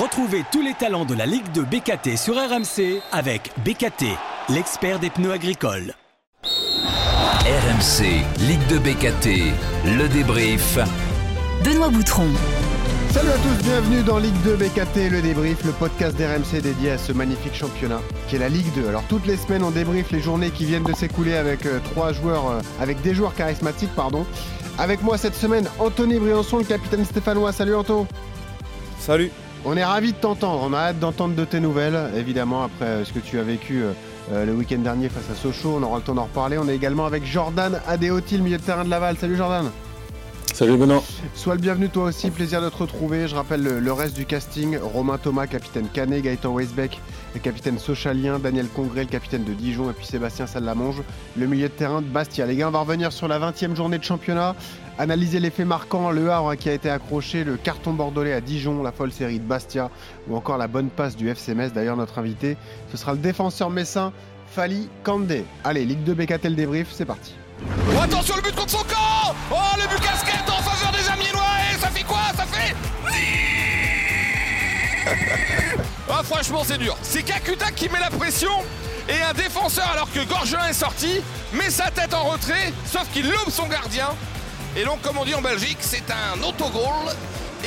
Retrouvez tous les talents de la Ligue de BKT sur RMC avec BKT, l'expert des pneus agricoles. RMC, Ligue de BKT, le débrief. Benoît Boutron. Salut à tous, bienvenue dans Ligue 2 BKT, le débrief, le podcast d'RMC dédié à ce magnifique championnat qui est la Ligue 2. Alors toutes les semaines on débrief les journées qui viennent de s'écouler avec euh, trois joueurs, euh, avec des joueurs charismatiques, pardon. Avec moi cette semaine, Anthony Briançon, le capitaine stéphanois. Salut Anto. Salut. On est ravis de t'entendre, on a hâte d'entendre de tes nouvelles, évidemment après euh, ce que tu as vécu le week-end dernier face à Sochaux, on aura le temps d'en reparler. On est également avec Jordan Adéoti, le milieu de terrain de Laval. Salut Jordan. Salut Benoît. Sois le bienvenu toi aussi, plaisir de te retrouver. Je rappelle le, reste du casting. Romain Thomas, capitaine Canet, Gaëtan Weisbeck, le capitaine Sochalien, Daniel Congré, le capitaine de Dijon et puis Sébastien Salamange, le milieu de terrain de Bastia. Les gars, on va revenir sur la 20e journée de championnat, analyser les faits marquants, le Havre qui a été accroché, le carton bordelais à Dijon, la folle série de Bastia ou encore la bonne passe du FC Metz. D'ailleurs, notre invité, ce sera le défenseur messin Fali Kandé. Allez, Ligue 2 BKT le débrief, c'est parti. Oh, attention le but contre son camp Oh le but casquette en faveur des Amiénois Et ça fait quoi? Ça fait Ah franchement c'est dur. C'est Kakuta qui met la pression et un défenseur alors que Gorgelin est sorti met sa tête en retrait sauf qu'il loupe son gardien. Et donc comme on dit en Belgique c'est un autogol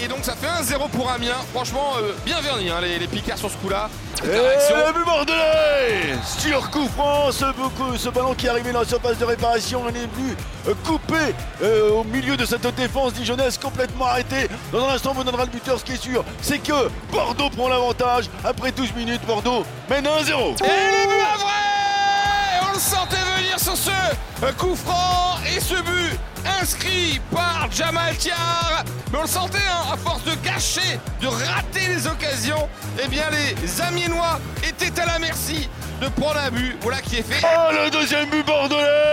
et donc ça fait 1-0 pour Amiens. Franchement, euh, bien verni hein, les, Picards sur ce coup-là. Le but bordelais Sur coup franc, ce, ballon qui est arrivé dans la surface de réparation, il est venu euh, couper euh, au milieu de cette défense dijonnaise complètement arrêtée. Dans un instant, on vous donnera le buteur. Ce qui est sûr, c'est que Bordeaux prend l'avantage. Après 12 minutes, Bordeaux mène 1-0. Et le but à vrai On le sentait venir sur ce coup franc et ce but inscrit par Jamal Tiar. Mais on le sentait, hein, à force de gâcher, de rater les occasions, eh bien les Amiénois étaient à la merci de prendre un but. Voilà qui est fait. Oh, le deuxième but bordelais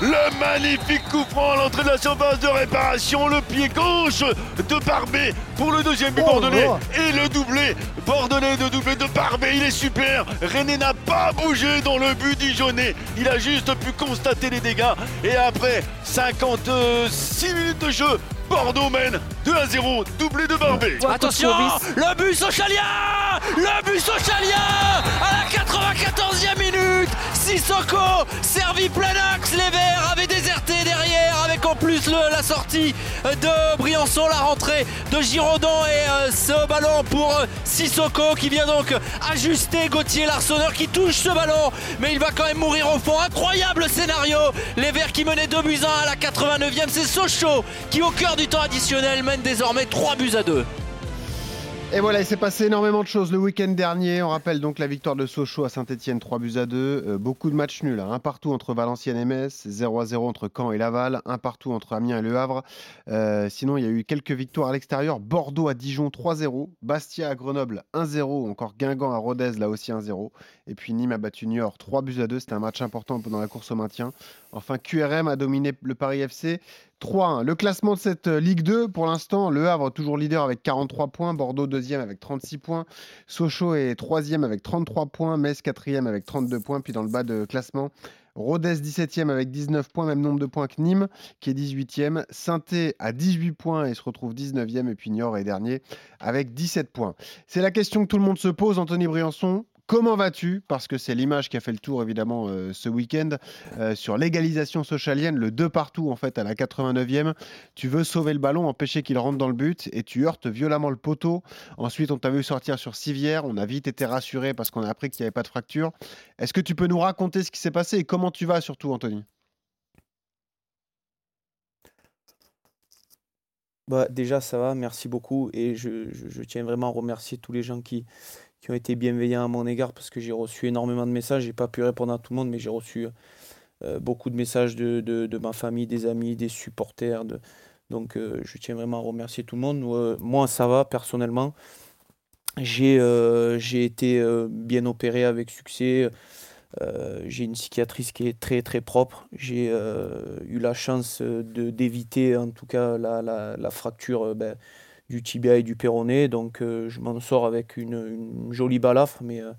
Le magnifique coup franc à l'entrée de la surface de réparation. Le pied gauche de Barbet pour le deuxième but oh, bordelais. Et le doublé bordelais de doublé de Barbet. Il est super. René n'a pas bougé dans le but dijonnais. Il a juste pu constater les dégâts. Et après 56 minutes de jeu, Bordeaux mène 2 à 0, doublé de Barbet. Attention, le but Sochalien Le but Sochalien à la 94e minute Sissoko, servi plein axe, les Verts avaient déserté derrière avec en plus la sortie de Briançon, la rentrée de Giraudon et euh, ce ballon pour euh, Sissoko qui vient donc ajuster Gauthier Larsonneur qui touche ce ballon. Mais il va quand même mourir au fond. Incroyable scénario, les Verts qui menaient 2 buts 1 à la 89e, c'est Sochaux qui au cœur du temps additionnel mène désormais 3 buts à 2. Et voilà, il s'est passé énormément de choses le week-end dernier. On rappelle donc la victoire de Sochaux à Saint-Etienne, 3 buts à 2. Euh, beaucoup de matchs nuls, hein. un partout entre Valenciennes et Metz, 0 à 0 entre Caen et Laval, un partout entre Amiens et Le Havre. Euh, sinon, il y a eu quelques victoires à l'extérieur. Bordeaux à Dijon, 3-0. Bastia à Grenoble, 1-0. Encore Guingamp à Rodez, là aussi 1-0. Et puis Nîmes a battu Niort, 3 buts à 2. C'était un match important pendant la course au maintien. Enfin, QRM a dominé le Paris FC. 3-1. Le classement de cette euh, Ligue 2, pour l'instant, Le Havre toujours leader avec 43 points, Bordeaux deuxième avec 36 points, Sochaux est troisième avec 33 points, Metz quatrième avec 32 points, puis dans le bas de classement, Rodez 17e avec 19 points, même nombre de points que Nîmes qui est 18e, saint à 18 points et se retrouve 19e, et puis Niort est dernier avec 17 points. C'est la question que tout le monde se pose, Anthony Briançon. Comment vas-tu? Parce que c'est l'image qui a fait le tour évidemment euh, ce week-end euh, sur l'égalisation socialienne, le 2 partout en fait à la 89e. Tu veux sauver le ballon, empêcher qu'il rentre dans le but et tu heurtes violemment le poteau. Ensuite, on t'a vu sortir sur civière, on a vite été rassuré parce qu'on a appris qu'il n'y avait pas de fracture. Est-ce que tu peux nous raconter ce qui s'est passé et comment tu vas surtout, Anthony? Bah, déjà, ça va, merci beaucoup. Et je, je tiens vraiment à remercier tous les gens qui, qui ont été bienveillants à mon égard parce que j'ai reçu énormément de messages. J'ai pas pu répondre à tout le monde, mais j'ai reçu euh, beaucoup de messages de, de, ma famille, des amis, des supporters. De... Donc euh, je tiens vraiment à remercier tout le monde. Euh, moi, ça va personnellement. J'ai j'ai été bien opéré avec succès. j'ai une cicatrice qui est très très propre. J'ai eu la chance d'éviter en tout cas la, la, la fracture. Ben, du tibia et du péroné. Donc euh, je m'en sors avec une, jolie balafre, mais euh,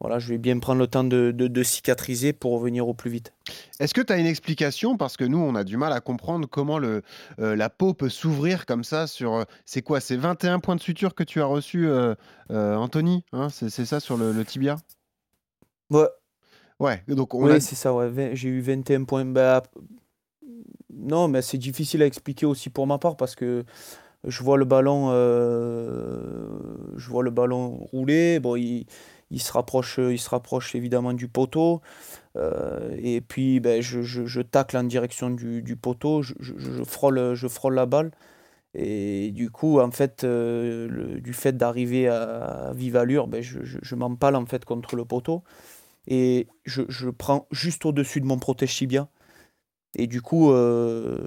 voilà, je vais bien prendre le temps de, de, cicatriser pour revenir au plus vite. Est-ce que tu as une explication? Parce que nous, on a du mal à comprendre comment le, euh, la peau peut s'ouvrir comme ça sur. C'est quoi? C'est 21 points de suture que tu as reçus, euh, Anthony hein? C'est ça sur le, tibia? Ouais. Ouais, donc on Oui, c'est ça, ouais. J'ai eu 21 points. Bah, non, mais c'est difficile à expliquer aussi pour ma part parce que je vois le ballon, je vois le ballon rouler. Bon, il il se rapproche, il se rapproche évidemment du poteau. Euh, et puis ben, je, je, tacle en direction du, poteau, je, frôle, je frôle la balle. Et du coup, en fait, euh, du fait d'arriver à, vive allure, ben, je, m'empale en fait contre le poteau. Et je, prends juste au-dessus de mon protège tibia. Et du coup, euh,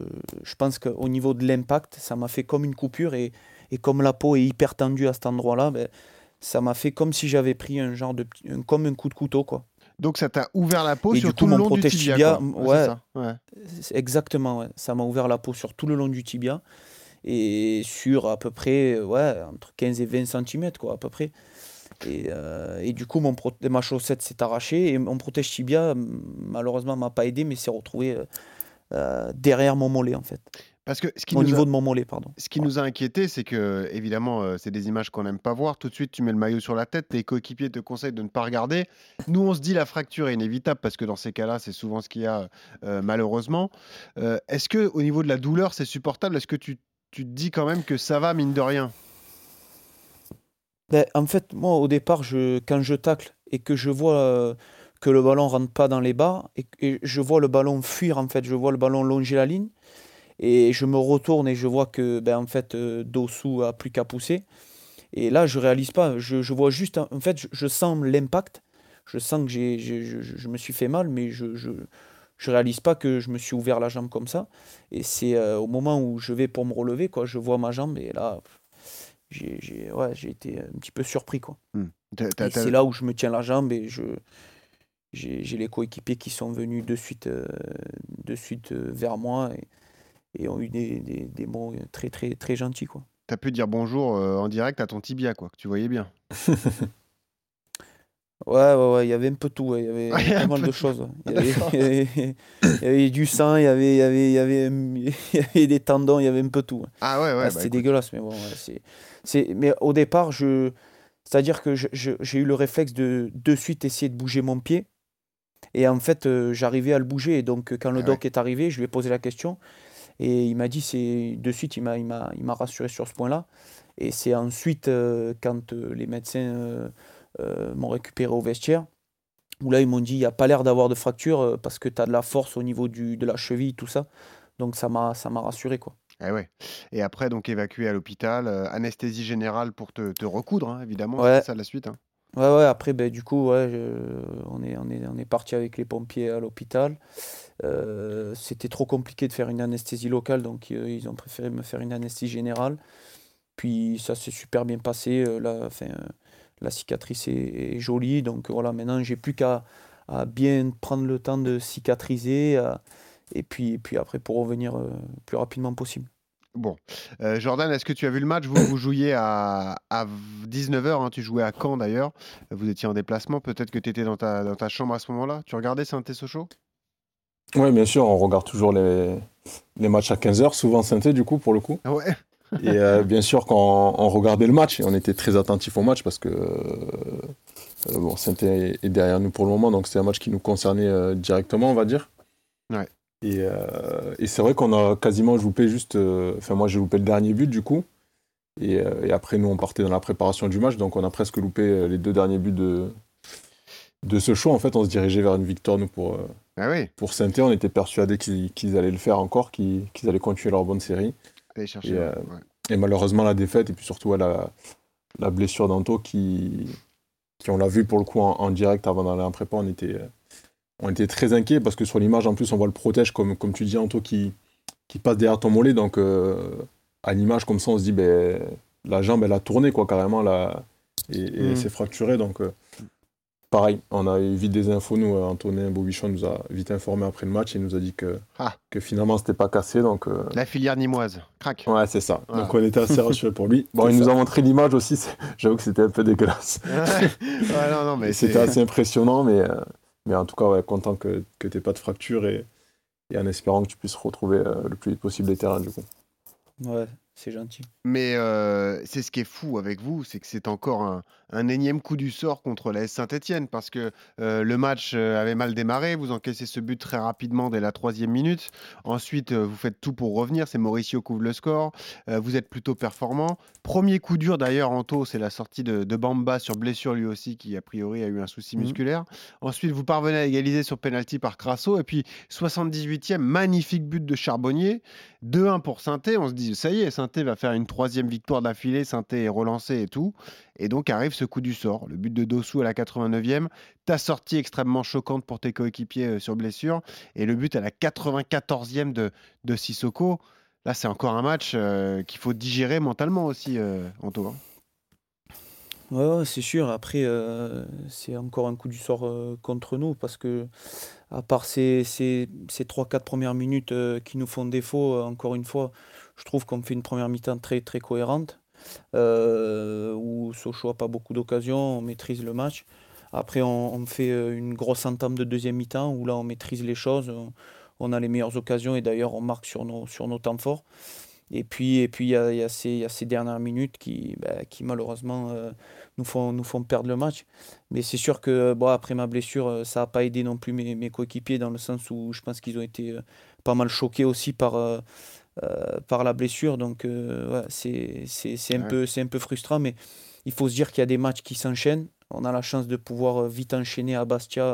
je pense qu'au niveau de l'impact, ça m'a fait comme une coupure. Et, et, comme la peau est hyper tendue à cet endroit-là, ben, ça m'a fait comme si j'avais pris un genre de comme un coup de couteau quoi. Donc ça t'a ouvert la peau sur tout le long du tibia. ouais, exactement. Ouais. Ça m'a ouvert la peau sur tout le long du tibia et sur à peu près ouais entre 15 et 20 cm quoi à peu près. Et, euh, et du coup mon ma chaussette s'est arrachée et mon protège tibia malheureusement m'a pas aidé mais s'est retrouvé euh, derrière mon mollet en fait. Parce que ce qui au niveau de mon mollet, pardon. Ce qui nous a inquiété, c'est que, évidemment, euh, c'est des images qu'on n'aime pas voir. Tout de suite, tu mets le maillot sur la tête, tes coéquipiers te conseillent de ne pas regarder. Nous, on se dit la fracture est inévitable parce que dans ces cas-là, c'est souvent ce qu'il y a, euh, malheureusement. Euh, est-ce que, au niveau de la douleur, c'est supportable? Est-ce que tu, tu, te dis quand même que ça va, mine de rien? Ben, En fait, moi, au départ, je, quand je tacle et que je vois que le ballon rentre pas dans les bas et, et je vois le ballon fuir, en fait, je vois le ballon longer la ligne et je me retourne et je vois que, ben, en fait, euh, Dossou a plus qu'à pousser. Et là, je réalise pas. Je, je vois juste, en fait, je, sens l'impact. Je sens que j'ai, je, je, me suis fait mal, mais je, je, je réalise pas que je me suis ouvert la jambe comme ça. Et c'est euh, au moment où je vais pour me relever, quoi, je vois ma jambe et là, j'ai, ouais, été un petit peu surpris, quoi. Hmm. c'est là où je me tiens la jambe et je, j'ai, les coéquipiers qui sont venus de suite, euh, de suite vers moi. Et, et ont eu des, des, des, mots très, très, très gentils. Quoi. Tu as pu dire bonjour euh, en direct à ton tibia, quoi, que tu voyais bien. Ouais, ouais, ouais, il y avait un peu tout, il y avait pas mal de choses. Il y, avait, du sang, il y avait, il, y avait, il, y avait, il y avait des tendons, il y avait un peu tout. Ah ouais, ouais. Ah, c'était dégueulasse, mais bon, c'est, c'est, mais au départ, je, c'est-à-dire que j'ai eu le réflexe de de suite essayer de bouger mon pied. Et en fait, euh, j'arrivais à le bouger. Et donc, quand le ah doc est arrivé, je lui ai posé la question. Et il m'a dit, c'est de suite, il m'a, rassuré sur ce point-là. Et c'est ensuite, euh, quand euh, les médecins euh, m'ont récupéré au vestiaire, où là, ils m'ont dit, il n'y a pas l'air d'avoir de fracture parce que tu as de la force au niveau du, de la cheville, tout ça. Donc ça m'a, rassuré, quoi. Eh ouais. Et après, donc évacué à l'hôpital, anesthésie générale pour te, te recoudre, hein, évidemment, c'est ça la suite. Hein. Ouais, ouais, après, ben, du coup, ouais, on, est, on, est, on est parti avec les pompiers à l'hôpital. Euh, c'était trop compliqué de faire une anesthésie locale, donc euh, ils ont préféré me faire une anesthésie générale. Puis ça s'est super bien passé. Euh, la, la cicatrice est, jolie, donc voilà, maintenant j'ai plus qu'à bien prendre le temps de cicatriser et puis, puis après pour revenir le plus rapidement possible. Bon. Jordan, est-ce que tu as vu le match? Vous, vous jouiez à, à 19h, hein, tu jouais à Caen d'ailleurs. Vous étiez en déplacement, peut-être que tu étais dans ta, dans ta chambre à ce moment-là. Tu regardais Saint-Sochaux oui, bien sûr, on regarde toujours les, les matchs à 15h, souvent synthé du coup, pour le coup. Ah ouais. Et euh, bien sûr, quand on, regardait le match, on était très attentif au match parce que euh, bon, est, derrière nous pour le moment, donc c'est un match qui nous concernait euh, directement, on va dire. Ouais. Et, et c'est vrai qu'on a quasiment loupé juste. Enfin, moi, j'ai loupé le dernier but du coup. Et, et, après, nous, on partait dans la préparation du match, donc on a presque loupé les deux derniers buts de, de ce show. En fait, on se dirigeait vers une victoire, nous, pour ah oui. Pour saint on était persuadé qu'ils allaient le faire encore, qu'ils allaient continuer leur bonne série. Euh, et, malheureusement, la défaite, et puis surtout la, la blessure d'Anto, qui, qui, on l'a vu pour le coup en, direct avant d'aller en prépa, on était, on était très inquiets parce que sur l'image, en plus, on voit le protège, comme, comme tu dis, Anto, qui, qui passe derrière ton mollet. Donc, euh, à l'image, comme ça, on se dit, ben, la jambe, elle a tourné, quoi, carrément, là, et, et mm. s'est fracturée. Donc, euh, pareil, on a eu vite des infos. Nous, Antonin Bobichon nous a vite informé après le match et nous a dit que, Ah. que finalement, c'était pas cassé. Donc, euh, La filière nimoise, crac. ouais, c'est ça. Voilà. Donc, on était assez rassurés pour lui. Bon, il nous a montré l'image aussi. J'avoue que c'était un peu dégueulasse. ouais, non, non, mais C'était assez impressionnant, mais, euh, mais en tout cas, ouais, content que, que tu pas de fracture et, et en espérant que tu puisses retrouver euh, le plus vite possible les terrains, du coup. Ouais, c'est gentil. Mais euh, c'est ce qui est fou avec vous, c'est que c'est encore un, un énième coup du sort contre la S Saint-Etienne parce que euh, le match euh, avait mal démarré, vous encaissez ce but très rapidement dès la troisième minute. Ensuite, euh, vous faites tout pour revenir, c'est Mauricio qui ouvre le score. Euh, vous êtes plutôt performant. Premier coup dur d'ailleurs, Anto, c'est la sortie de, de Bamba sur blessure lui aussi qui a priori a eu un souci Mhm. musculaire. Ensuite, vous parvenez à égaliser sur penalty par Crasso et puis 78e, magnifique but de Charbonnier. 2-1 pour Sainté. On se dit, ça y est, Sainté va faire une troisième victoire d'affilée. Sainté est relancé et tout. Et donc arrive ce coup du sort. Le but de Dossou à la 89e. Ta sortie extrêmement choquante pour tes coéquipiers euh, sur blessure. Et le but à la 94e de, de Sissoko. Là, c'est encore un match euh, qu'il faut digérer mentalement aussi, euh, Anto. hein. C'est sûr. Après, euh, c'est encore un coup du sort contre nous parce que, à part ces, ces, ces 3-4 premières minutes qui nous font défaut, encore une fois, je trouve qu'on fait une première mi-temps très, très cohérente euh, où Sochaux n'a pas beaucoup d'occasions, on maîtrise le match. Après, on, on fait euh, une grosse entame de deuxième mi-temps où là, on maîtrise les choses, on, a les meilleures occasions et d'ailleurs, on marque sur nos, sur nos temps forts. Et puis, et puis il y a, y a ces, dernières minutes qui, bah, qui malheureusement euh, nous, font, nous font perdre le match. Mais c'est sûr que bon, après ma blessure, euh, ça n'a pas aidé non plus mes, mes coéquipiers dans le sens où je pense qu'ils ont été euh, pas mal choqués aussi par, euh, euh, par la blessure. Donc euh, ouais, c'est c'est- c'est un, Ouais. peu- c'est un peu frustrant, mais il faut se dire qu'il y a des matchs qui s'enchaînent. On a la chance de pouvoir euh, vite enchaîner à Bastia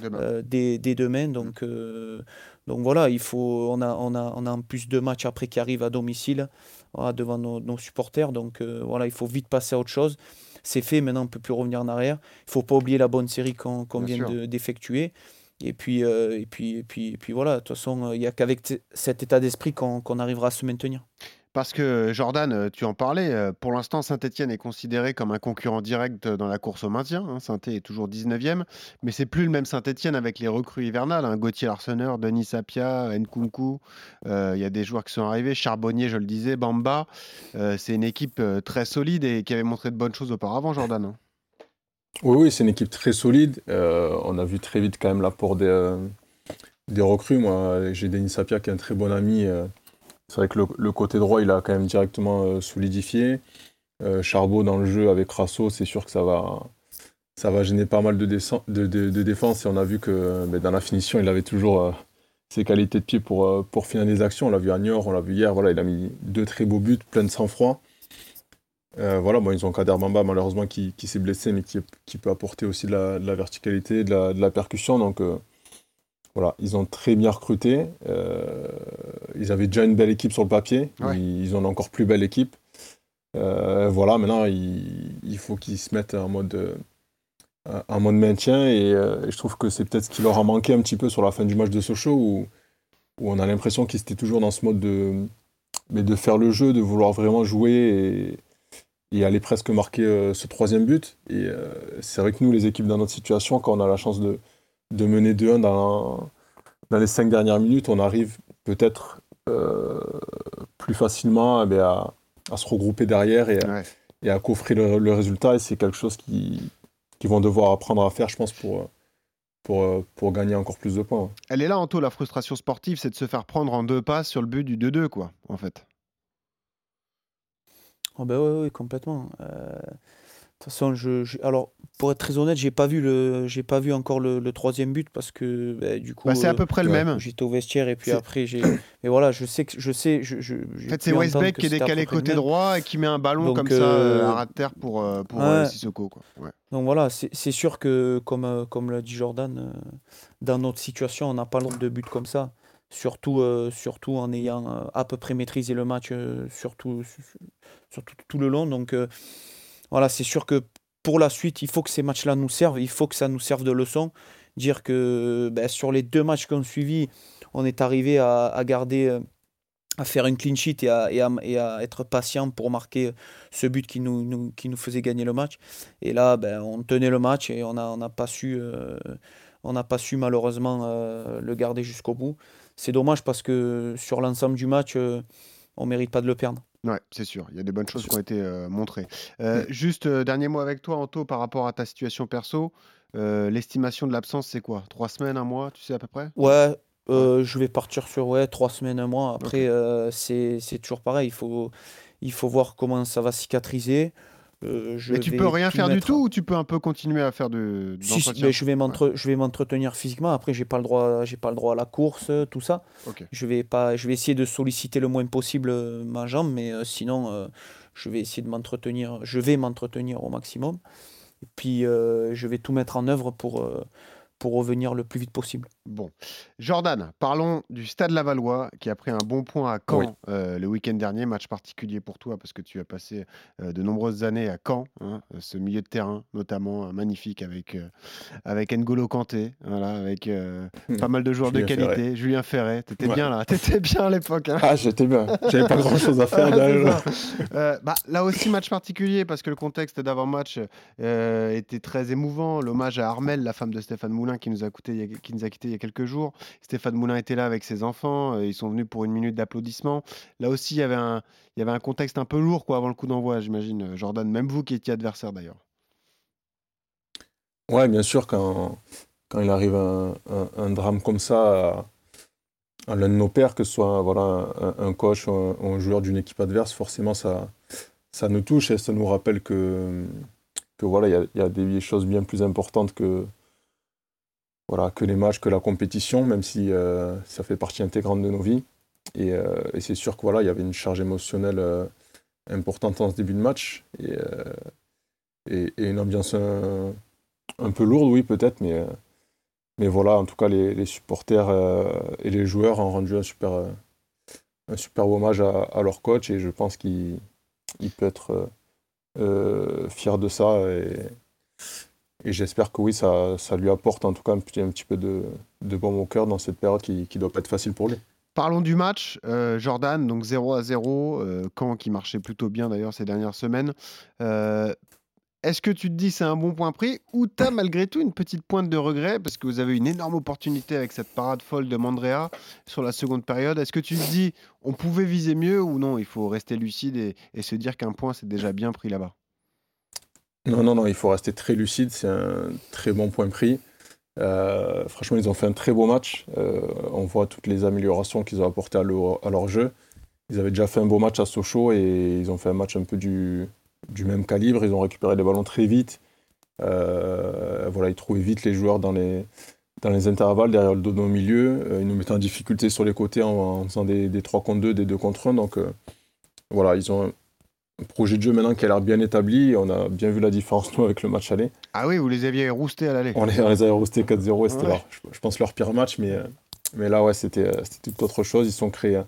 Demain. dès, dès demain. Donc, euh, donc voilà, il faut, on, a, on, a, on a en plus deux matchs après qui arrivent à domicile voilà, devant nos, nos supporters. Donc voilà, il faut vite passer à autre chose. C'est fait, maintenant on ne peut plus revenir en arrière. Il ne faut pas oublier la bonne série qu'on vient de- d'effectuer. Et puis, euh, et, puis, et, puis, et puis voilà, de toute façon, il n'y a qu'avec cet état d'esprit qu'on arrivera à se maintenir. Parce que Jordan, euh, tu en parlais, euh, pour l'instant Saint-Etienne est considéré comme un concurrent direct dans la course au maintien. hein. Saint-Etienne est toujours 19e, mais c'est plus le même Saint-Etienne avec les recrues hivernales. hein. Gauthier Larseneur, Denis Sapia, Nkunku, il y a des joueurs qui sont arrivés, Charbonnier, je le disais, Bamba. C'est une équipe très solide et qui avait montré de bonnes choses auparavant, Jordan. Oui, oui, c'est une équipe très solide. Euh, on a vu très vite quand même l'apport des, euh, des recrues. Moi, j'ai Denis Sapia qui est un très bon ami. euh, c'est vrai que le, côté droit, il a quand même directement solidifié. Charbot dans le jeu avec Rasso, c'est sûr que ça va, ça va gêner pas mal de, défense. Et on a vu que ben, dans la finition, il avait toujours ses qualités de pied pour, pour finir des actions. On l'a vu à Niort, on l'a vu hier. Voilà, il a mis deux très beaux buts, plein de sang-froid. Euh, voilà, bon, ils ont Kader Bamba malheureusement qui, qui s'est blessé, mais qui, qui peut apporter aussi de la, de la verticalité, de la, de la percussion. Donc euh, voilà, ils ont très bien recruté. Euh, ils avaient déjà une belle équipe sur le papier. Ouais. Ils, ils ont une encore plus belle équipe. Voilà, maintenant il, il faut qu'ils se mettent en mode, en mode maintien. Et, et je trouve que c'est peut-être ce qui leur a manqué un petit peu sur la fin du match de Sochaux, où, où on a l'impression qu'ils étaient toujours dans ce mode de, mais de faire le jeu, de vouloir vraiment jouer et, et aller presque marquer euh, ce troisième but. Et euh, c'est vrai que nous, les équipes dans notre situation, quand on a la chance de, de mener 2-1 dans, dans les cinq dernières minutes, on arrive peut-être euh, plus facilement eh bien, à, à se regrouper derrière et, à- Ouais. et à coffrer le, le résultat. Et c'est quelque chose qui- qu'ils vont devoir apprendre à faire, je pense, pour, pour, pour gagner encore plus de points. Elle est là, Anto, la frustration sportive, c'est de se faire prendre en deux passes sur le but du 2-2, quoi, en fait. Oh ben ouais, complètement. Euh, De toute façon, je, je- alors pour être très honnête, j'ai pas vu le, j'ai pas vu encore le, le troisième but parce que ben, du coup. Bah, c'est à peu près le ouais, même. J'étais au vestiaire et puis après j'ai. Mais voilà, je sais que je sais, je. je En fait, c'est Westbeck qui est décalé côté droit et qui met un ballon Donc, comme ça euh, euh, à ras de terre pour, pour ouais. Sissoko. Quoi. Ouais. Donc voilà, c'est sûr que, comme, comme l'a dit Jordan, dans notre situation, on n'a pas le de buts comme ça. Surtout, euh, surtout en ayant euh, à peu près maîtrisé le match, euh, surtout, surtout tout le long. Donc voilà, c'est sûr que pour la suite, il faut que ces matchs-là nous servent. Il faut que ça nous serve de leçon. Dire que ben, sur les deux matchs qu'on a suivis, on est arrivé à, garder, à faire une clean sheet et à, et, à, être patient pour marquer ce but qui nous, qui nous faisait gagner le match. Et là, ben, on tenait le match et on n'a on pas, su, pas su malheureusement le garder jusqu'au bout. C'est dommage parce que sur l'ensemble du match, on ne mérite pas de le perdre. Ouais, c'est sûr. Il y a des bonnes choses qui ont été montrées. Juste, dernier mot avec toi, Anto, par rapport à ta situation perso. L'estimation de l'absence, c'est quoi? Trois semaines, un mois, tu sais à peu près? Ouais, je vais partir sur ouais, trois semaines, un mois. Après, c'est toujours pareil. Il faut, il faut voir comment ça va cicatriser. Euh, mais tu peux rien faire du tout ou tu peux un peu continuer à faire de, mais je vais je vais m'entretenir physiquement. Après, j'ai pas le droit, j'ai pas le droit à la course, tout ça. Je vais pas, je vais essayer de solliciter le moins possible euh, ma jambe, mais euh, sinon, je vais essayer de m'entretenir. Je vais m'entretenir au maximum. Et puis, je vais tout mettre en œuvre pour pour revenir le plus vite possible. Bon. Jordan, parlons du Stade Lavallois qui a pris un bon point à Caen euh, le week-end dernier. Match particulier pour toi parce que tu as passé euh, de nombreuses années à Caen, hein, ce milieu de terrain notamment euh, magnifique avec, avec N'Golo Kanté, voilà, avec hmm. pas mal de joueurs de qualité. Julien Ferret, t'étais bien là, t'étais bien à l'époque. Hein. Ah, j'étais bien, j'avais pas grand-chose à faire. bah, là aussi, match particulier parce que le contexte d'avant-match était très émouvant. L'hommage à Armel, la femme de Stéphane Moulin qui nous a, coûté, qui nous a quitté il y a quelques jours. Stéphane Moulin était là avec ses enfants. Euh, ils sont venus pour une minute d'applaudissement. Là aussi, il y avait un, contexte un peu lourd quoi, avant le coup d'envoi, j'imagine, euh, Jordan. Même vous qui étiez adversaire d'ailleurs. Ouais, bien sûr, quand, il arrive un, drame comme ça à, l'un de nos pères, que ce soit voilà, un, coach ou un, joueur d'une équipe adverse, forcément ça, nous touche et ça nous rappelle que, voilà, il y, a des choses bien plus importantes que, voilà, que les matchs, que la compétition, même si euh, ça fait partie intégrante de nos vies. Et, euh, c'est sûr qu'il y avait une charge émotionnelle euh, importante en ce début de match et, une ambiance un, peu lourde, oui, peut-être, mais, voilà, en tout cas, les, supporters et les joueurs ont rendu un super, hommage à, leur coach et je pense qu'il peut être fier de ça. Et j'espère que oui, ça, ça, lui apporte en tout cas un petit, un petit peu de, de baume au cœur dans cette période qui ne doit pas être facile pour lui. Parlons du match, euh, Jordan, donc 0 à 0, euh, qui marchait plutôt bien d'ailleurs ces dernières semaines. Euh, est-ce que tu te dis c'est un bon point pris ou tu as malgré tout une petite pointe de regret parce que vous avez une énorme opportunité avec cette parade folle de Mandrea sur la seconde période? Est-ce que tu te dis on pouvait viser mieux ou non? Il faut rester lucide et se dire qu'un point c'est déjà bien pris là-bas non, non, non, il faut rester très lucide. C'est un très bon point pris. Euh, franchement, ils ont fait un très beau match. Euh, on voit toutes les améliorations qu'ils ont apportées à leur, jeu. Ils avaient déjà fait un beau match à Sochaux et ils ont fait un match un peu du, même calibre. Ils ont récupéré les ballons très vite. Euh, voilà, ils trouvaient vite les joueurs dans les, dans les intervalles, derrière le dos au milieu. ils nous mettaient en difficulté sur les côtés en, faisant des, des 3 contre 2, des 2 contre 1. Donc voilà, ils ont projet de jeu maintenant qui a l'air bien établi. On a bien vu la différence, nous, avec le match aller. Ah oui, vous les aviez roustés à l'aller. On les, avait roustés 4-0 et c'était, je, pense, leur pire match. Mais, mais là, ouais, c'était, c'était toute autre chose. Ils sont créés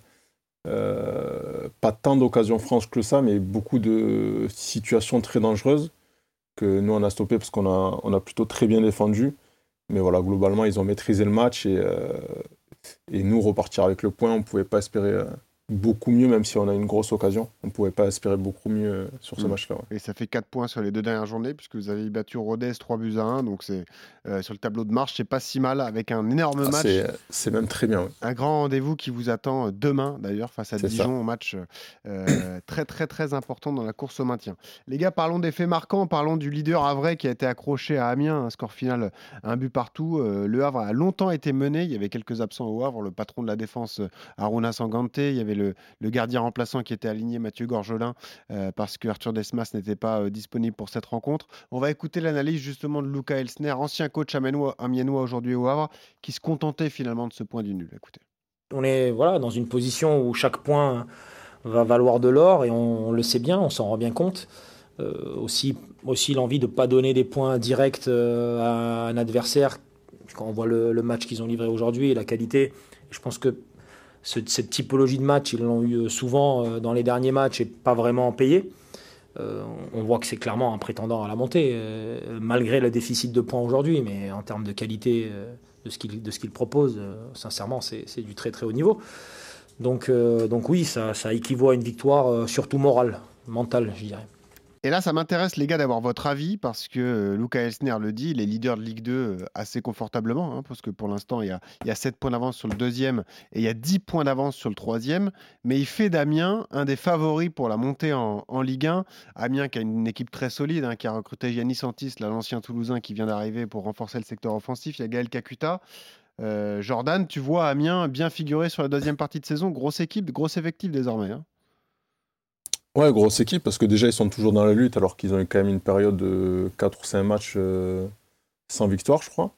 euh, pas tant d'occasions franches que ça, mais beaucoup de situations très dangereuses que nous, on a stoppé parce qu'on a, on a plutôt très bien défendu. Mais voilà, globalement, ils ont maîtrisé le match et, euh, et nous, repartir avec le point, on ne pouvait pas espérer euh, beaucoup mieux, même si on a une grosse occasion. On ne pouvait pas espérer beaucoup mieux euh, sur ce mm. match-là. Et ça fait 4 points sur les deux dernières journées, puisque vous avez battu Rodez 3 buts à 1. Donc c'est euh, sur le tableau de marche, c'est pas si mal avec un énorme ah, match. C'est même très bien. Un grand rendez-vous qui vous attend euh, demain, d'ailleurs, face à Dijon, un match très, très, très important dans la course au maintien. Les gars, parlons des faits marquants. Parlons du leader Havre qui a été accroché à Amiens, un score final, un but partout. le Havre a longtemps été mené. Il y avait quelques absents au Havre. Le patron de la défense, Aruna Sangante. Il y avait le, gardien remplaçant qui était aligné, Mathieu Gorgelin, euh, parce que Arthur Desmas n'était pas euh, disponible pour cette rencontre. On va écouter l'analyse justement de Luca Elsner, ancien coach amiénois aujourd'hui au Havre, qui se contentait finalement de ce point du nul. Écoutez. On est voilà, dans une position où chaque point va valoir de l'or et on, le sait bien, on s'en rend bien compte. Euh, aussi aussi l'envie de ne pas donner des points directs à un adversaire quand on voit le, le match qu'ils ont livré aujourd'hui et la qualité. Je pense que cette typologie de match, ils l'ont eu euh, souvent euh, dans les derniers matchs et pas vraiment payé. Euh, on voit que c'est clairement un prétendant à la montée, malgré le déficit de points aujourd'hui, mais en termes de qualité de ce qu'il propose, sincèrement, c'est du très très haut niveau. Donc, donc oui, ça, ça équivaut à une victoire, surtout morale, mentale, je dirais. Et là, ça m'intéresse, les gars, d'avoir votre avis, parce que euh, Luca Elsner le dit, il est leader de Ligue 2 euh, assez confortablement, hein, parce que pour l'instant, il, y a, 7 points d'avance sur le deuxième et il y a 10 points d'avance sur le troisième. Mais il fait d'Amiens un des favoris pour la montée en, Ligue 1. Amiens qui a une équipe très solide, hein, qui a recruté Yannis Santis, l'ancien Toulousain qui vient d'arriver pour renforcer le secteur offensif. Il y a Gaël Kakuta. Euh, Jordan, tu vois Amiens bien figuré sur la deuxième partie de saison. Grosse équipe, gros effectif désormais. Hein. Ouais, grosse équipe, parce que déjà, ils sont toujours dans la lutte, alors qu'ils ont eu quand même une période de 4 ou 5 matchs euh, sans victoire, je crois.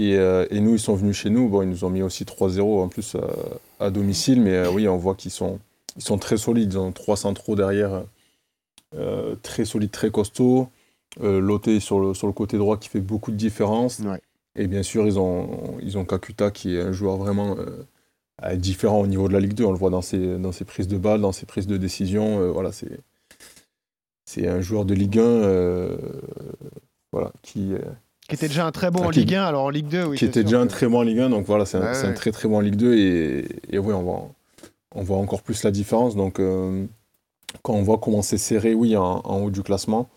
Euh, et, nous, ils sont venus chez nous. Bon, ils nous ont mis aussi 3-0 en plus à, domicile, mais euh, oui, on voit qu'ils sont, ils sont très solides. Ils ont 3 centraux derrière, très solides, très costauds. Loté sur le, sur le côté droit qui fait beaucoup de différence. Et bien sûr, ils ont, ils ont Kakuta qui est un joueur vraiment différent au niveau de la Ligue 2. On le voit dans ses, dans ses prises de balles, dans ses prises de décision. Euh, voilà, c'est, c'est un joueur de Ligue 1 euh, voilà, qui. Euh, qui était déjà un très bon en Ligue 1, alors en Ligue 2, oui. Qui était déjà un très bon en Ligue 1, donc voilà, c'est un, très très bon en Ligue 2. Et, et oui, on voit, on voit encore plus la différence. Donc, quand on voit comment c'est serré, oui, en, haut du classement,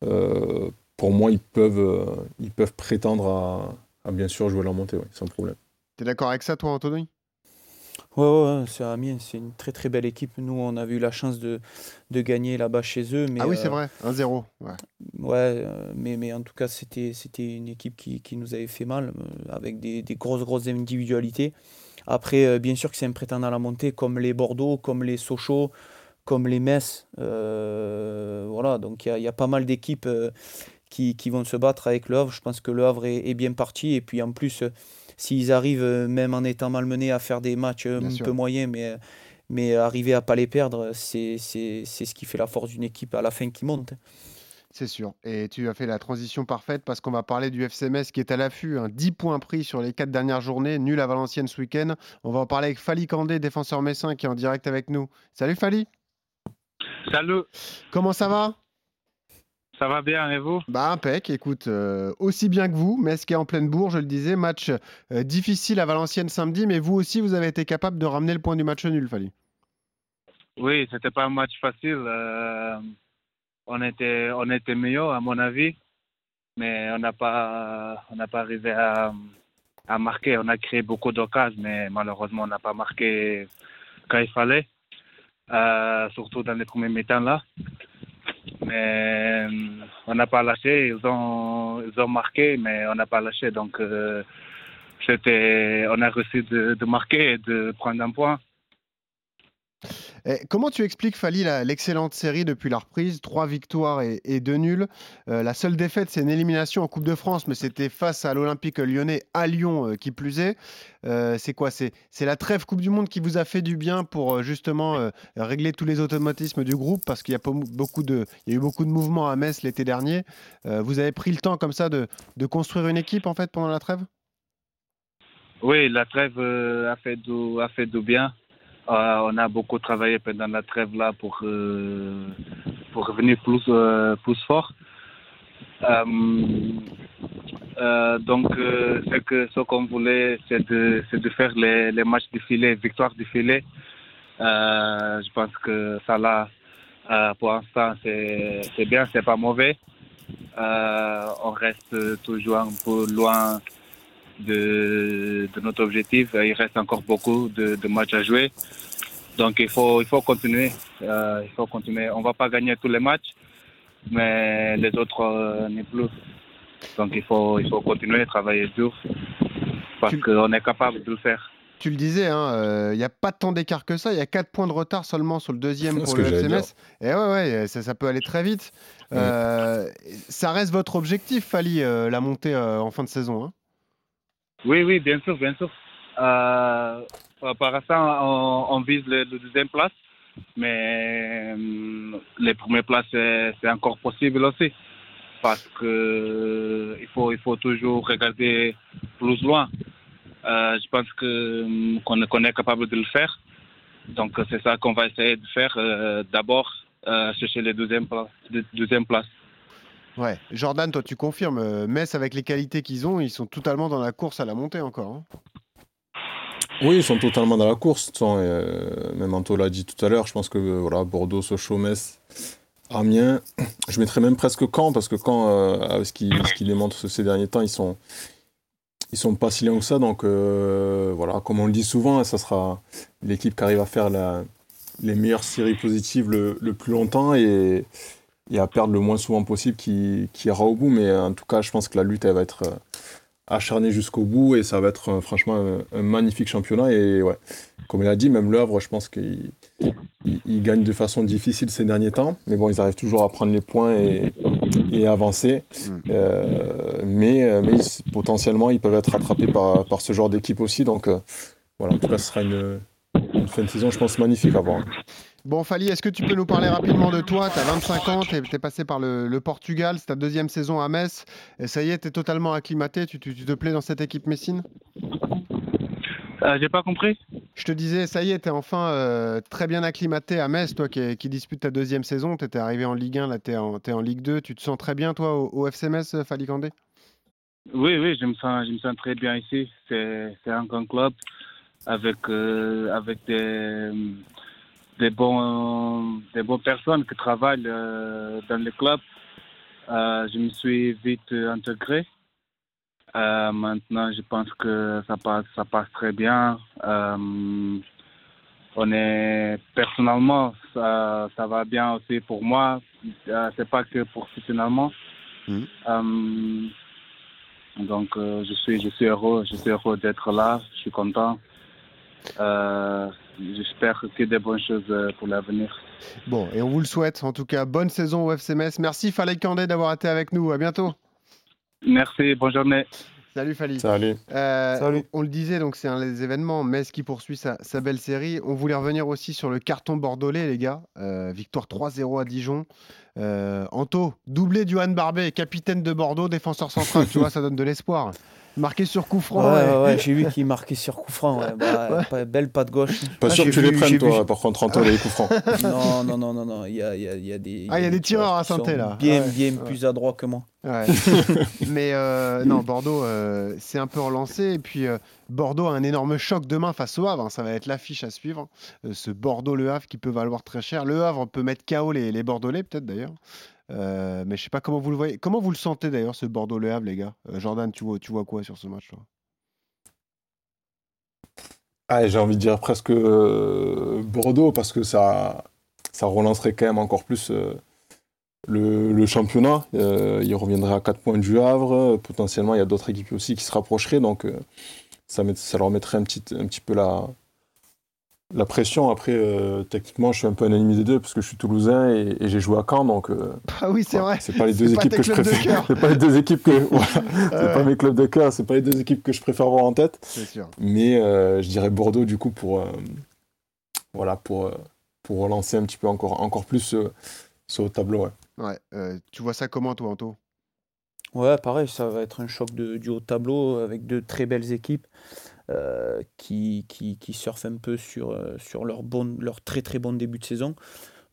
pour moi, ils peuvent, ils peuvent prétendre à, à, bien sûr jouer la montée, oui, sans problème. Tu es d'accord avec ça, toi, Anthony? Ouais, ouais, c'est Amiens, c'est une très très belle équipe. Nous, on a eu la chance de, de gagner là-bas chez eux. Mais, ah oui, c'est euh, vrai, 1-0. Ouais, ouais euh, mais, mais en tout cas, c'était, c'était une équipe qui, qui nous avait fait mal, euh, avec des, des grosses, grosses individualités. Après, bien sûr que c'est un prétendant à la montée, comme les Bordeaux, comme les Sochaux, comme les Metz. voilà, donc il y, y a, pas mal d'équipes qui, qui, vont se battre avec le Havre. Je pense que le Havre est, est bien parti. Et puis en plus s'ils arrivent, euh, même en étant malmenés, à faire des matchs euh, un peu moyens, mais, mais arriver à pas les perdre, c'est ce qui fait la force d'une équipe à la fin qui monte. C'est sûr. Et tu as fait la transition parfaite parce qu'on va parler du FCMS qui est à l'affût. 10 hein. points pris sur les 4 dernières journées, nul à Valenciennes ce week-end. On va en parler avec Fali Candé, défenseur messin, qui est en direct avec nous. Salut Fali. Salut. Comment ça va? Ça va bien, et vous? Bah impec, écoute, euh, aussi bien que vous, mais ce qui est en pleine bourre, je le disais, match euh, difficile à Valenciennes samedi, mais vous aussi, vous avez été capable de ramener le point du match nul, Fali. Oui, c'était pas un match facile. Euh, on était, on était meilleur, à mon avis, mais on n'a pas, on pas arrivé à, à, marquer. On a créé beaucoup d'occasions, mais malheureusement, on n'a pas marqué quand il fallait, surtout dans les premiers mi-temps là mais euh, on n'a pas lâché. Ils ont, ils ont marqué, mais on n'a pas lâché. Donc, euh, c'était, on a réussi de, de, marquer et de prendre un point. Eh, comment tu expliques, Fali, l'excellente série depuis la reprise Trois victoires et, deux nuls? Euh, la seule défaite, c'est une élimination en Coupe de France, mais c'était face à l'Olympique lyonnais à Lyon, euh, qui plus est. Euh, c'est quoi? C'est la trêve Coupe du Monde qui vous a fait du bien pour justement régler tous les automatismes du groupe, parce qu'il y, a eu beaucoup de mouvements à Metz l'été dernier. vous avez pris le temps comme ça de, construire une équipe, en fait, pendant la trêve? Oui, la trêve a fait du bien. Euh, on a beaucoup travaillé pendant la trêve là pour, euh, pour revenir plus, euh, plus fort. donc, c'est que ce qu'on voulait, c'est de, de, faire les, les matchs du filet, victoire du filet. je pense que ça là, pour l'instant, c'est bien, c'est pas mauvais. on reste toujours un peu loin de, de, notre objectif. Il reste encore beaucoup de, de, matchs à jouer. Donc il faut, il faut continuer. Euh, il faut continuer. On ne va pas gagner tous les matchs, mais les autres euh, n'est plus. Donc il faut, il faut continuer à travailler dur parce qu'on est capable de le faire. Tu le disais, hein, euh, il n'y a pas tant d'écart que ça. Il y a 4 points de retard seulement sur le deuxième pour le FCMS. Et ouais, ouais ça, ça, peut aller très vite. ça reste votre objectif, Fali, la montée en fin de saison. Hein oui, oui, bien sûr, bien sûr. Euh, par l'instant, on, vise le, deuxième place, mais euh, les premières places, c'est encore possible aussi. Parce que il faut, il faut toujours regarder plus loin. Euh, je pense que qu'on est capable de le faire. Donc c'est ça qu'on va essayer de faire. D'abord, chercher les deuxième. Deuxième place. Ouais. Jordan, toi, tu confirmes, euh, Metz, avec les qualités qu'ils ont, ils sont totalement dans la course à la montée encore. Hein. Oui, ils sont totalement dans la course. Euh, même Anto l'a dit tout à l'heure. Je pense que voilà, Bordeaux, Sochaux, Metz, Amiens. Je mettrais même presque Caen parce que Caen, euh, ce qu'il qu démontre ces derniers temps, ils sont ils sont pas si loin que ça. Donc voilà, comme on le dit souvent, ça sera l'équipe qui arrive à faire les meilleures séries positives le, le plus longtemps et, et, à perdre le moins souvent possible qui, qui ira au bout. Mais en tout cas, je pense que la lutte, elle va être acharné jusqu'au bout et ça va être euh, franchement un, magnifique championnat. Et ouais, comme il a dit, même l'œuvre, je pense qu'il il, gagne de façon difficile ces derniers temps. Mais bon, ils arrivent toujours à prendre les points et, et avancer. Euh, mais, euh, mais potentiellement, ils peuvent être rattrapés par, par ce genre d'équipe aussi. Donc voilà, en tout cas, ce sera une, une fin de saison, je pense, magnifique à voir. Bon, Fali, est-ce que tu peux nous parler rapidement de toi? Tu as 25 ans, tu es, passé par le, Portugal, c'est ta deuxième saison à Metz. Et ça y est, tu es totalement acclimaté. Tu, te plais dans cette équipe Messine? Euh, J'ai pas compris. Je te disais, ça y est, tu es enfin euh, très bien acclimaté à Metz, toi qui, qui dispute ta deuxième saison. Tu étais arrivé en Ligue 1, là tu es, en Ligue 2. Tu te sens très bien, toi, au, FC Metz, Fali Kandé? Oui, oui, je me, sens, je me sens très bien ici. C'est un grand club avec, euh, avec des des bons des bonnes personnes qui travaillent euh, dans le club. Euh, je me suis vite intégré. Euh, maintenant, je pense que ça passe ça passe très bien. on est personnellement ça, ça va bien aussi pour moi. c'est pas que professionnellement. Mmh. donc je suis je suis heureux je suis heureux d'être là. Je suis content. Euh, j'espère que des bonnes choses euh, pour l'avenir. Bon, et on vous le souhaite. En tout cas, bonne saison au FCMS. Merci Fallait Candé d'avoir été avec nous. À bientôt. Merci, bonne journée. Salut Fali. Salut. Euh, Salut. On, le disait, donc c'est un des événements. Metz qui poursuit sa, belle série. On voulait revenir aussi sur le carton bordelais, les gars. victoire 3-0 à Dijon. Anto, doublé du Han Barbet, capitaine de Bordeaux, défenseur central. tu vois, ça donne de l'espoir. Marqué sur coup franc. Ouais, ouais, j'ai vu qu'il marquait sur coup franc. Bah, belle patte gauche. Pas sûr que tu les prennes, toi, par contre, Antoine, les coups francs. Non, non, non, non, non. Il y a, il y a, il y a des. Ah, il y a des tireurs à saint là. Bien, bien plus adroits que moi. Mais euh, non, Bordeaux euh, c'est un peu relancé. Et puis, euh, Bordeaux a un énorme choc demain face au Havre. Hein. Ça va être l'affiche à suivre. ce Bordeaux-Le Havre qui peut valoir très cher. Le Havre peut mettre KO les, les Bordelais, peut-être d'ailleurs. Euh, mais je sais pas comment vous le voyez. Comment vous le sentez d'ailleurs, ce Bordeaux-Le Havre, les gars? Euh, Jordan, tu vois, tu vois quoi sur ce match ah, J'ai envie de dire presque euh, Bordeaux, parce que ça, ça relancerait quand même encore plus le, championnat. il reviendrait à 4 points du Havre. Potentiellement, il y a d'autres équipes aussi qui se rapprocheraient. Donc, ça, ça leur mettrait un petit, un petit peu la, la pression, après, euh, techniquement, je suis un peu un ennemi des deux parce que je suis toulousain et, j'ai joué à Caen, donc. Euh, ah oui, c'est vrai. C'est pas les deux équipes que je préfère. c'est pas les deux équipes que. c'est pas mes clubs de cœur, c'est pas les deux équipes que je préfère voir en tête. C'est sûr. Mais euh, je dirais Bordeaux, du coup, pour. voilà, pour, pour relancer un petit peu encore, encore plus ce, haut tableau. Ouais. ouais tu vois ça comment, toi, Anto? Ouais, pareil, ça va être un choc de, du haut tableau avec de très belles équipes. Euh, qui, qui, qui, surfent un peu sur, euh, sur leur, bon, leur très très bon début de saison.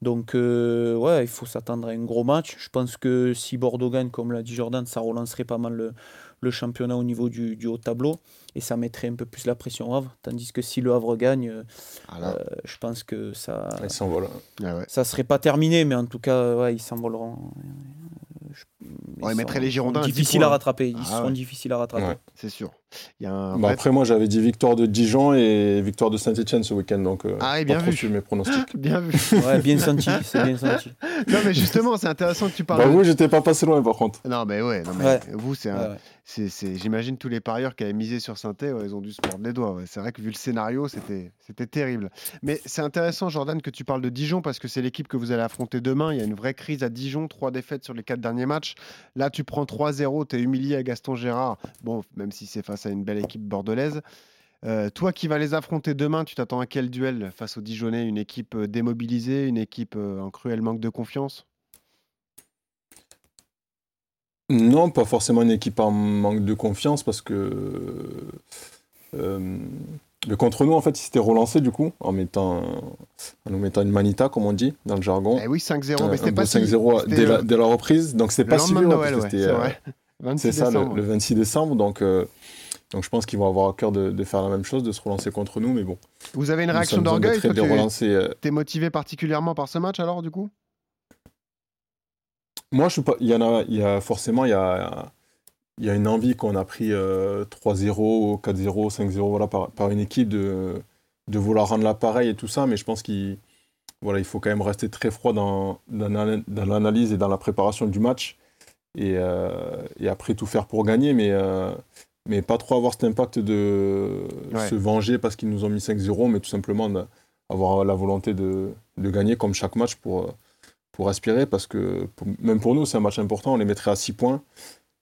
Donc, euh, ouais, il faut s'attendre à un gros match. Je pense que si Bordeaux gagne, comme l'a dit Jordan, ça relancerait pas mal le, le championnat au niveau du, du, haut tableau et ça mettrait un peu plus la pression au Havre. Tandis que si le Havre gagne, ah je pense que ça. Ils ça serait pas terminé, mais en tout cas, ouais, ils s'envoleront ils, mettrait les Girondins difficiles à rattraper. Ils ah seront difficiles à rattraper. C'est sûr. Il y a un bah, après, moi, j'avais dit victoire de Dijon et victoire de Saint-Etienne ce week-end. Donc, euh, ah, bien vu. mes pronostics. bien vu. Ouais, bien senti. C'est bien senti. non, mais justement, c'est intéressant que tu parles. Bah, vous, j'étais pas passé loin, par contre. Non, mais ouais. Non, mais Vous, c'est un j'imagine tous les parieurs qui avaient misé sur saint ils ont dû se mordre les doigts. C'est vrai que vu le scénario, c'était terrible. Mais c'est intéressant, Jordan, que tu parles de Dijon parce que c'est l'équipe que vous allez affronter demain. Il y a une vraie crise à Dijon, trois défaites sur les quatre derniers matchs. Là, tu prends 3-0, tu es humilié à Gaston Gérard. Bon, même si c'est face à une belle équipe bordelaise. Euh, toi qui vas les affronter demain, tu t'attends à quel duel face aux Dijonais Une équipe euh, démobilisée, une équipe euh, en cruel manque de confiance? Non, pas forcément une équipe en manque de confiance parce que le contre nous, en fait, il s'était relancé du coup en, mettant, en nous mettant une manita, comme on dit dans le jargon. Eh oui, 5-0, mais c'était pas 5-0 dès, la, dès la reprise, donc c'est pas si vieux. C'est ça, le, 26 décembre, donc euh, Donc je pense qu'ils vont avoir à cœur de, faire la même chose, de se relancer contre nous, mais bon. Vous avez une réaction d'orgueil Tu es motivé particulièrement par ce match alors, du coup? Moi, je suis pas. Il y en a, il y a forcément, il y a, il y a une envie qu'on a pris 3-0, 4-0, 5-0 voilà, par, une équipe de, de vouloir rendre l'appareil et tout ça, mais je pense qu'il voilà, il faut quand même rester très froid dans, dans, l'analyse et dans la préparation du match et, euh, et, après tout faire pour gagner, mais, euh, mais pas trop avoir cet impact de se venger parce qu'ils nous ont mis 5-0, mais tout simplement avoir la volonté de, de, gagner comme chaque match pour, pour aspirer parce que même pour nous, c'est un match important, on les mettrait à 6 points.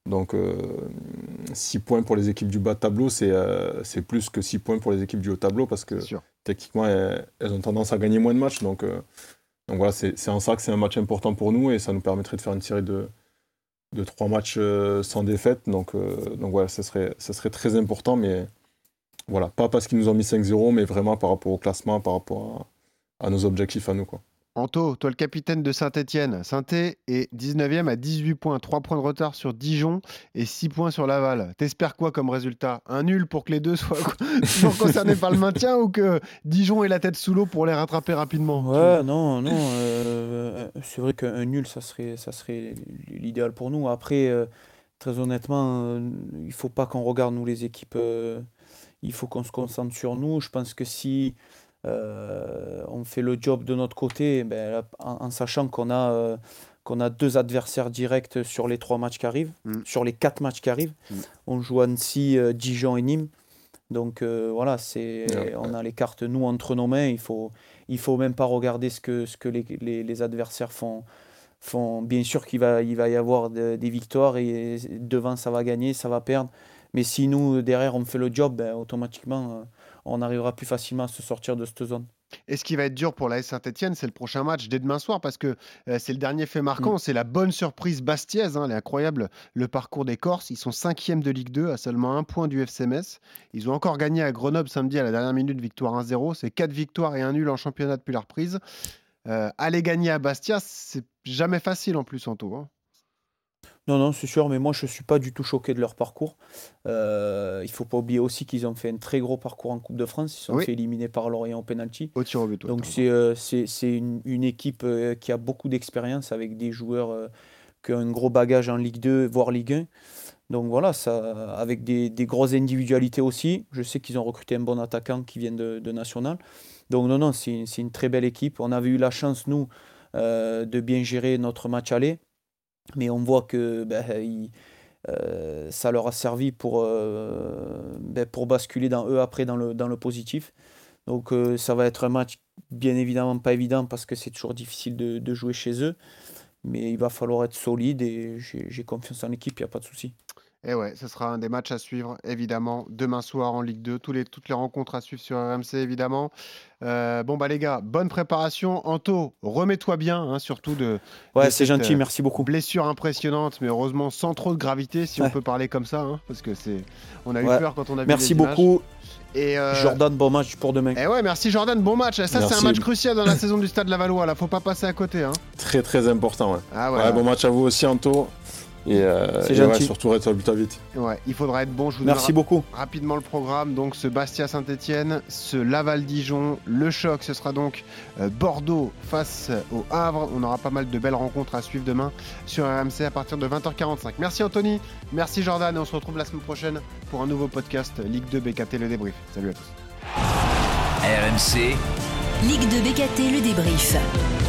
Donc 6 euh, points pour les équipes du bas de tableau, euh, c'est plus que 6 points pour les équipes du haut tableau parce que techniquement, elles, ont tendance à gagner moins de matchs. Donc, euh, donc voilà, c'est en ça que c'est un match important pour nous et ça nous permettrait de faire une série de, de 3 matchs sans défaite. Donc, donc voilà, ça serait, ça serait très important, mais voilà, pas parce qu'ils nous ont mis 5-0, mais vraiment par rapport au classement, par rapport à, à nos objectifs à nous. Quoi. Anto, toi le capitaine de Saint-Etienne. saint est 19e à 18 points, 3 points de retard sur Dijon et 6 points sur Laval. T'espères quoi comme résultat? Un nul pour que les deux soient concernés par le maintien ou que Dijon ait la tête sous l'eau pour les rattraper rapidement? Ouais, non, non. Euh, c'est vrai qu'un nul, ça serait, ça serait l'idéal pour nous. Après, euh, très honnêtement, euh, il faut pas qu'on regarde nous les équipes. il faut qu'on se concentre sur nous. Je pense que si euh, on fait le job de notre côté ben, en, sachant qu'on a, euh, qu'on a deux adversaires directs sur les trois matchs qui arrivent, mm. sur les quatre matchs qui arrivent. Mm. On joue Annecy, euh, Dijon et Nîmes. Donc voilà, c'est, on a les cartes nous entre nos mains. Il faut, il faut même pas regarder ce que, ce que les, les, adversaires font, font. Bien sûr qu'il va, il va y avoir des victoires et devant ça va gagner, ça va perdre. Mais si nous derrière on fait le job, ben, automatiquement on arrivera plus facilement à se sortir de cette zone. Et ce qui va être dur pour la Saint-Etienne, c'est le prochain match dès demain soir parce que euh, c'est le dernier fait marquant. Mm. C'est la bonne surprise bastiaise. Hein, elle est incroyable, le parcours des Corses. Ils sont cinquième de Ligue 2 à seulement un point du FCMS. Ils ont encore gagné à Grenoble samedi à la dernière minute, victoire 1-0. C'est quatre victoires et un nul en championnat depuis la reprise. Euh, aller gagner à Bastia, c'est jamais facile en plus en tout. Hein. Non, non, c'est sûr, mais moi je ne suis pas du tout choqué de leur parcours. Euh, il ne faut pas oublier aussi qu'ils ont fait un très gros parcours en Coupe de France. Ils sont fait éliminer par Lorient au penalty. Au tir au but. Donc c'est euh, une, une, équipe euh, qui a beaucoup d'expérience avec des joueurs qui ont un gros bagage en Ligue 2, voire Ligue 1. Donc voilà, ça, avec des, des grosses individualités aussi. Je sais qu'ils ont recruté un bon attaquant qui vient de, de National. Donc non, non, c'est une très belle équipe. On avait eu la chance, nous, de bien gérer notre match aller. Mais on voit que ben, euh, ça leur a servi pour, euh, ben, pour basculer dans eux après dans le, dans le positif. Donc euh, ça va être un match bien évidemment pas évident parce que c'est toujours difficile de, de, jouer chez eux. Mais il va falloir être solide et j'ai confiance en l'équipe, il n'y a pas de souci. Et ouais, ce sera un des matchs à suivre, évidemment, demain soir en Ligue 2. Tous les, toutes les rencontres à suivre sur RMC, évidemment. Euh, bon, bah les gars, bonne préparation. Anto, remets-toi bien, hein, surtout de. Ouais, c'est gentil, euh, merci beaucoup. Blessure impressionnante, mais heureusement sans trop de gravité, si on peut parler comme ça, hein, parce que c'est. On a eu peur quand on a vu Merci beaucoup. Et euh, Jordan, bon match pour demain. Et ouais, merci Jordan, bon match. Ça, c'est un match crucial dans la saison du Stade Lavallois. Là, faut pas passer à côté. Hein. Très, très important. Ouais. Ah ouais, bon match à vous aussi, Anto. Et, euh, c'est gentil. surtout vite. Ouais, il faudra être bon. Je vous Merci beaucoup. Rapidement le programme. Donc ce Bastia Saint-Etienne, ce Laval Dijon, le choc, ce sera donc euh, Bordeaux face au Havre. On aura pas mal de belles rencontres à suivre demain sur RMC à partir de 20h45. Merci Anthony, merci Jordan et on se retrouve la semaine prochaine pour un nouveau podcast Ligue 2 BKT le débrief. Salut à tous. RMC Ligue 2 BKT le débrief.